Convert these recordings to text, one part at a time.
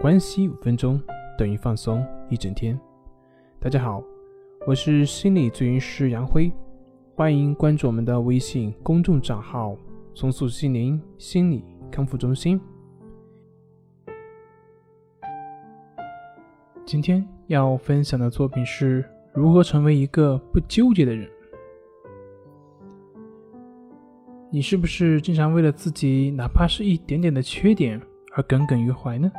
关系五分钟等于放松一整天。大家好，我是心理咨询师杨辉，欢迎关注我们的微信公众账号“重塑心灵心理康复中心”。今天要分享的作品是如何成为一个不纠结的人。你是不是经常为了自己哪怕是一点点的缺点而耿耿于怀呢？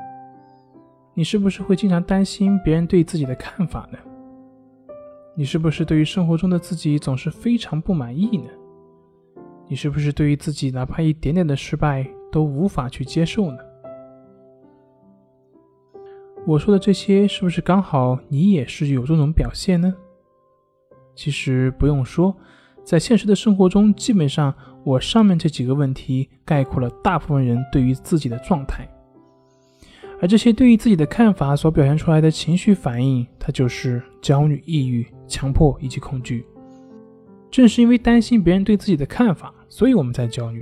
你是不是会经常担心别人对自己的看法呢？你是不是对于生活中的自己总是非常不满意呢？你是不是对于自己哪怕一点点的失败都无法去接受呢？我说的这些是不是刚好你也是有这种表现呢？其实不用说，在现实的生活中，基本上我上面这几个问题概括了大部分人对于自己的状态。而这些对于自己的看法所表现出来的情绪反应，它就是焦虑、抑郁、强迫以及恐惧。正是因为担心别人对自己的看法，所以我们在焦虑；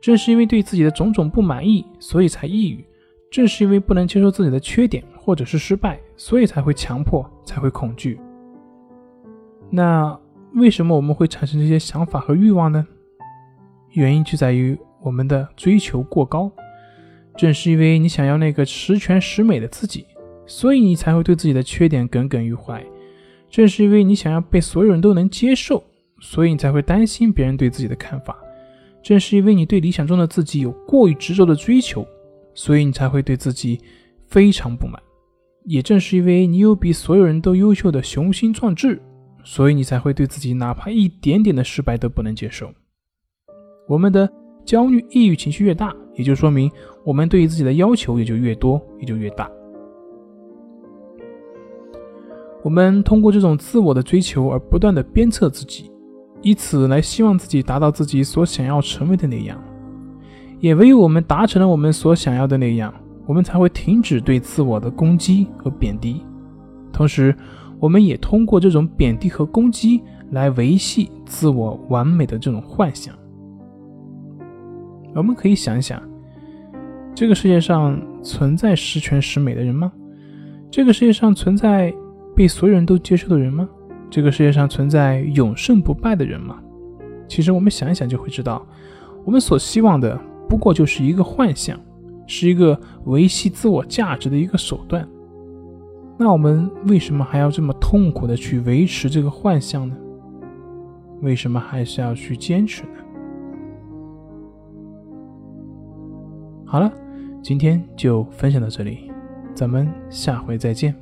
正是因为对自己的种种不满意，所以才抑郁；正是因为不能接受自己的缺点或者是失败，所以才会强迫，才会恐惧。那为什么我们会产生这些想法和欲望呢？原因就在于我们的追求过高。正是因为你想要那个十全十美的自己，所以你才会对自己的缺点耿耿于怀。正是因为你想要被所有人都能接受，所以你才会担心别人对自己的看法。正是因为你对理想中的自己有过于执着的追求，所以你才会对自己非常不满。也正是因为你有比所有人都优秀的雄心壮志，所以你才会对自己哪怕一点点的失败都不能接受。我们的焦虑、抑郁情绪越大。也就说明，我们对于自己的要求也就越多，也就越大。我们通过这种自我的追求而不断的鞭策自己，以此来希望自己达到自己所想要成为的那样。也唯有我们达成了我们所想要的那样，我们才会停止对自我的攻击和贬低。同时，我们也通过这种贬低和攻击来维系自我完美的这种幻想。我们可以想想。这个世界上存在十全十美的人吗？这个世界上存在被所有人都接受的人吗？这个世界上存在永胜不败的人吗？其实我们想一想就会知道，我们所希望的不过就是一个幻象，是一个维系自我价值的一个手段。那我们为什么还要这么痛苦的去维持这个幻象呢？为什么还是要去坚持呢？好了。今天就分享到这里，咱们下回再见。